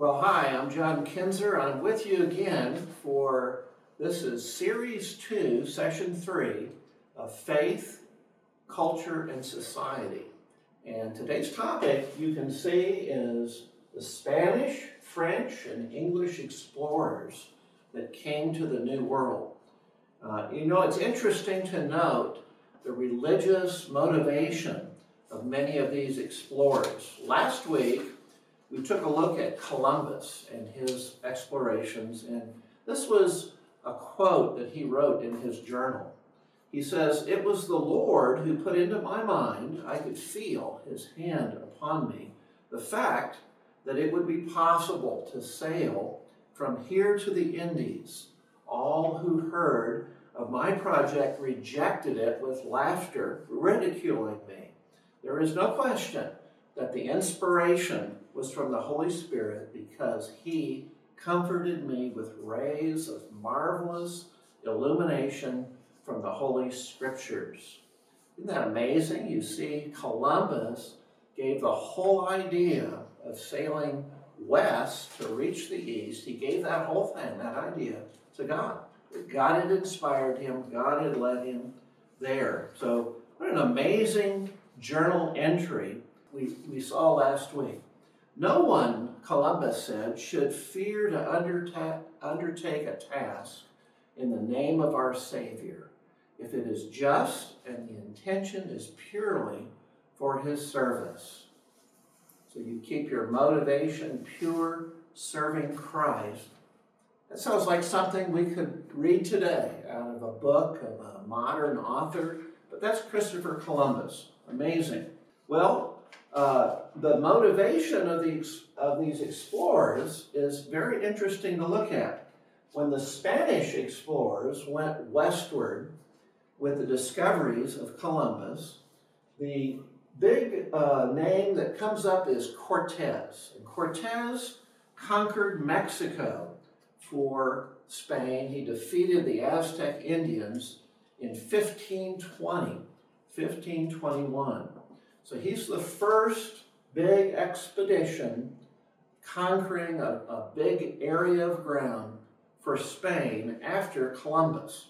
Well, hi, I'm John Kinzer. I'm with you again for this is series two, session three of faith, culture, and society. And today's topic you can see is the Spanish, French, and English explorers that came to the New World. Uh, you know, it's interesting to note the religious motivation of many of these explorers. Last week, we took a look at Columbus and his explorations, and this was a quote that he wrote in his journal. He says, It was the Lord who put into my mind, I could feel his hand upon me, the fact that it would be possible to sail from here to the Indies. All who heard of my project rejected it with laughter, ridiculing me. There is no question that the inspiration was from the Holy Spirit because He comforted me with rays of marvelous illumination from the Holy Scriptures. Isn't that amazing? You see, Columbus gave the whole idea of sailing west to reach the east. He gave that whole thing, that idea, to God. God had inspired him, God had led him there. So, what an amazing journal entry we, we saw last week. No one, Columbus said, should fear to undertake, undertake a task in the name of our Savior if it is just and the intention is purely for his service. So you keep your motivation pure, serving Christ. That sounds like something we could read today out of a book of a modern author, but that's Christopher Columbus. Amazing. Well, uh, the motivation of these, of these explorers is very interesting to look at. When the Spanish explorers went westward with the discoveries of Columbus, the big uh, name that comes up is Cortez. And Cortez conquered Mexico for Spain. He defeated the Aztec Indians in 1520, 1521. So he's the first big expedition conquering a, a big area of ground for Spain after Columbus.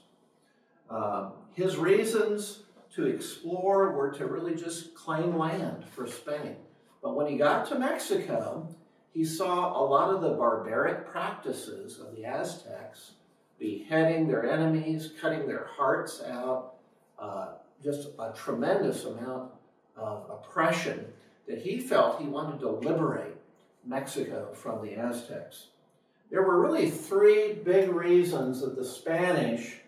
Uh, his reasons to explore were to really just claim land for Spain. But when he got to Mexico, he saw a lot of the barbaric practices of the Aztecs, beheading their enemies, cutting their hearts out, uh, just a tremendous amount of oppression that he felt he wanted to liberate Mexico from the Aztecs. There were really three big reasons that the Spanish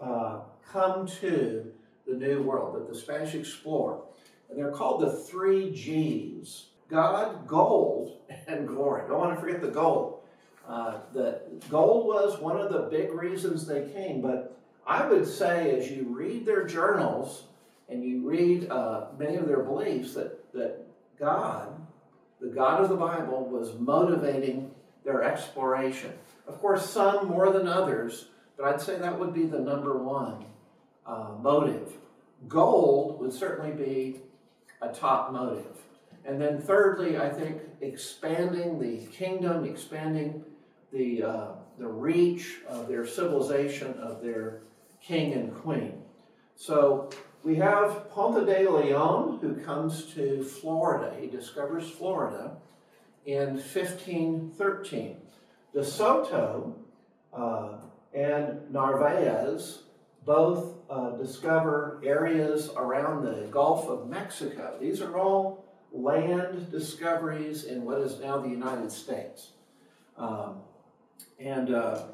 uh, come to the New World, that the Spanish explore. And they're called the three G's God, gold, and glory. Don't want to forget the gold. Uh, the gold was one of the big reasons they came, but I would say as you read their journals, and you read uh, many of their beliefs that, that God, the God of the Bible, was motivating their exploration. Of course, some more than others, but I'd say that would be the number one uh, motive. Gold would certainly be a top motive. And then, thirdly, I think expanding the kingdom, expanding the, uh, the reach of their civilization, of their king and queen. So, we have Ponce de Leon, who comes to Florida. He discovers Florida in 1513. De Soto uh, and Narvaez both uh, discover areas around the Gulf of Mexico. These are all land discoveries in what is now the United States. Um, and uh,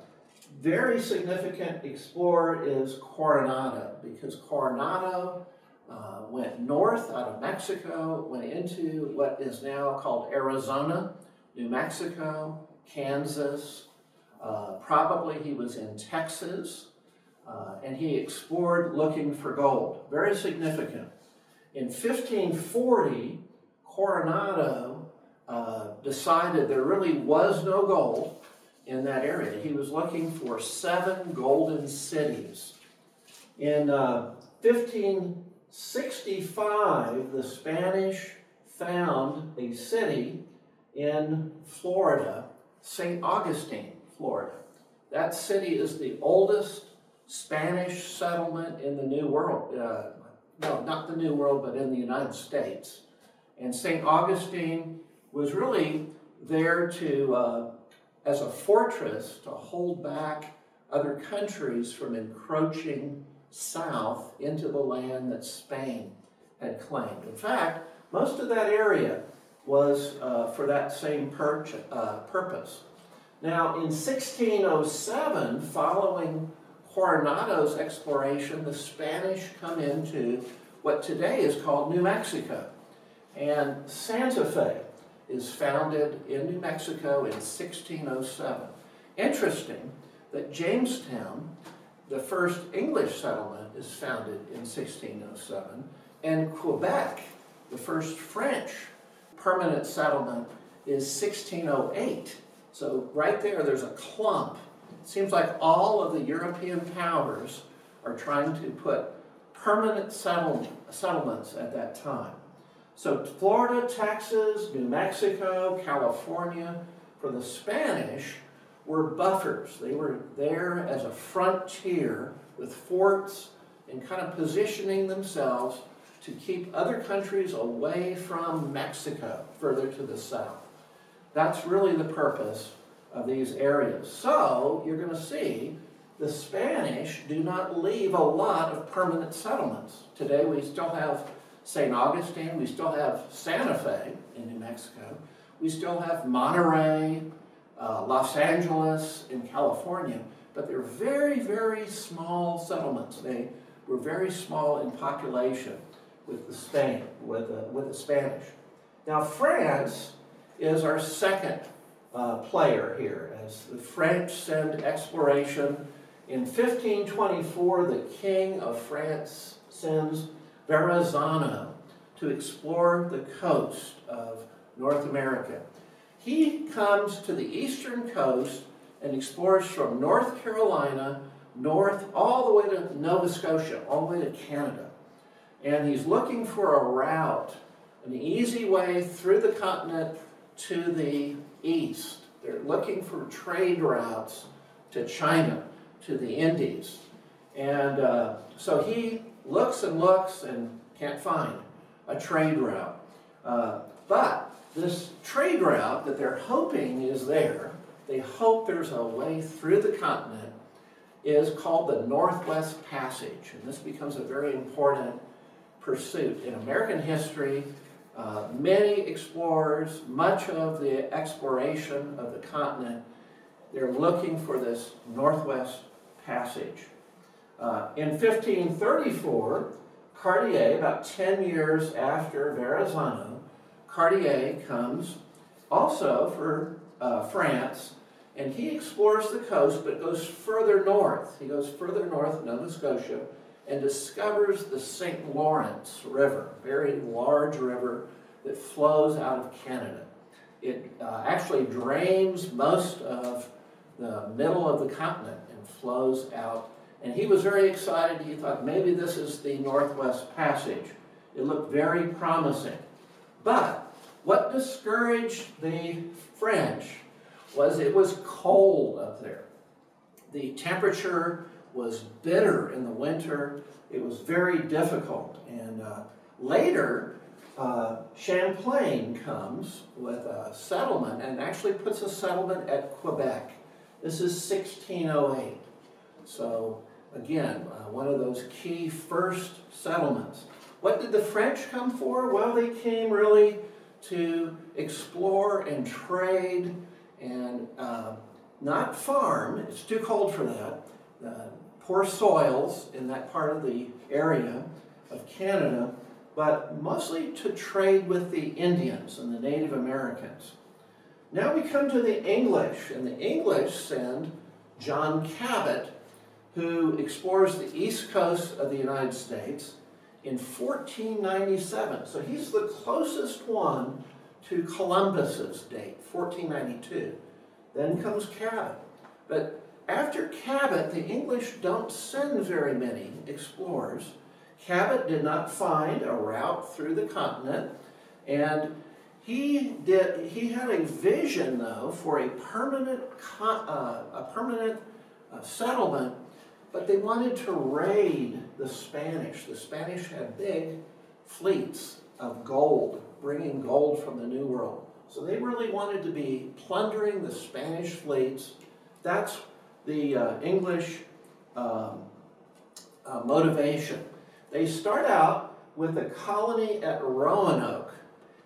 very significant explorer is Coronado because Coronado uh, went north out of Mexico, went into what is now called Arizona, New Mexico, Kansas. Uh, probably he was in Texas, uh, and he explored looking for gold. Very significant. In 1540, Coronado uh, decided there really was no gold in that area. He was looking for seven golden cities. In uh, 1565, the Spanish found a city in Florida St. Augustine, Florida. That city is the oldest Spanish settlement in the New World. Uh, no, not the New World, but in the United States. And St. Augustine was really there to, uh, as a fortress, to hold back other countries from encroaching south into the land that Spain had claimed. In fact, most of that area was uh, for that same pur- uh, purpose. Now, in 1607, following Coronado's exploration, the Spanish come into what today is called New Mexico. And Santa Fe is founded in New Mexico in 1607. Interesting that Jamestown, the first English settlement, is founded in 1607, and Quebec, the first French permanent settlement, is 1608. So right there, there's a clump. It seems like all of the European powers are trying to put permanent settle settlements at that time. So Florida, Texas, New Mexico, California, for the Spanish, were buffers. They were there as a frontier with forts and kind of positioning themselves to keep other countries away from Mexico further to the south. That's really the purpose of these areas. So you're going to see the Spanish do not leave a lot of permanent settlements. Today we still have St. Augustine, we still have Santa Fe in New Mexico, we still have Monterey, uh, Los Angeles in California, but they're very, very small settlements. They were very small in population with the Spain, with the, with the Spanish. Now France is our second uh, player here, as the French send exploration. In 1524, the King of France sends Verrazano to explore the coast of North America. He comes to the eastern coast and explores from North Carolina north all the way to Nova Scotia, all the way to Canada. And he's looking for a route, an easy way through the continent to the east. They're looking for trade routes to China, to the Indies. And uh, so he looks and looks and can't find a trade route. Uh, but this trade route that they're hoping is there, they hope there's a way through the continent, is called the Northwest Passage. And this becomes a very important pursuit. In American history, uh, many explorers, much of the exploration of the continent, they're looking for this Northwest Passage. Uh, in 1534, Cartier, about 10 years after Verrazano, Cartier comes also for uh, France, and he explores the coast but goes further north. He goes further north, Nova Scotia, and discovers the St. Lawrence River, a very large river that flows out of Canada. It uh, actually drains most of the middle of the continent and flows out. And he was very excited. He thought maybe this is the Northwest Passage. It looked very promising. But what discouraged the French was it was cold up there. The temperature was bitter in the winter. It was very difficult. And uh, later, uh, Champlain comes with a settlement and actually puts a settlement at Quebec. This is 1608. So, again, uh, one of those key first settlements. What did the French come for? Well, they came really to explore and trade and uh, not farm. It's too cold for that. Uh, poor soils in that part of the area of Canada, but mostly to trade with the Indians and the Native Americans. Now we come to the English, and the English send John Cabot, who explores the east coast of the United States in 1497. So he's the closest one to Columbus's date, 1492. Then comes Cabot. But after Cabot, the English don't send very many explorers. Cabot did not find a route through the continent, and He did. He had a vision, though, for a permanent, uh, a permanent uh, settlement, but they wanted to raid the Spanish. The Spanish had big fleets of gold, bringing gold from the New World. So they really wanted to be plundering the Spanish fleets. That's the uh, English um, uh, motivation. They start out with a colony at Roanoke,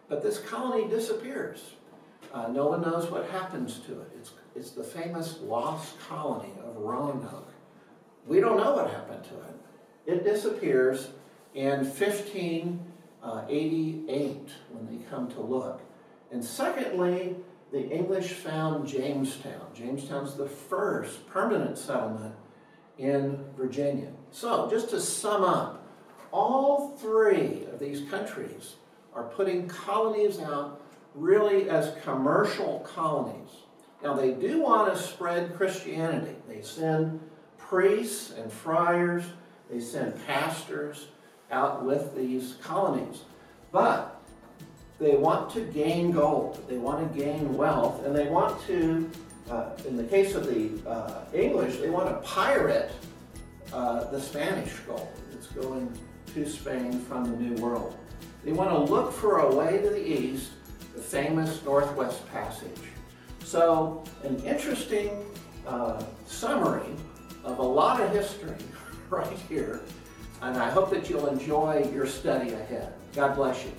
but this colony disappears. Uh, no one knows what happens to it. It's, it's the famous lost colony of Roanoke. We don't know what happened to it. It disappears in 1588 when they come to look. And secondly, the English found Jamestown. Jamestown's the first permanent settlement in Virginia. So, just to sum up, all three of these countries are putting colonies out really as commercial colonies. Now, they do want to spread Christianity. They send priests and friars, they send pastors out with these colonies. But they want to gain gold, they want to gain wealth, and they want to, uh, in the case of the uh, English, they want to pirate uh, the Spanish gold that's going to Spain from the New World. They want to look for a way to the east, the famous Northwest Passage. So, an interesting uh, summary of a lot of history right here, and I hope that you'll enjoy your study ahead. God bless you.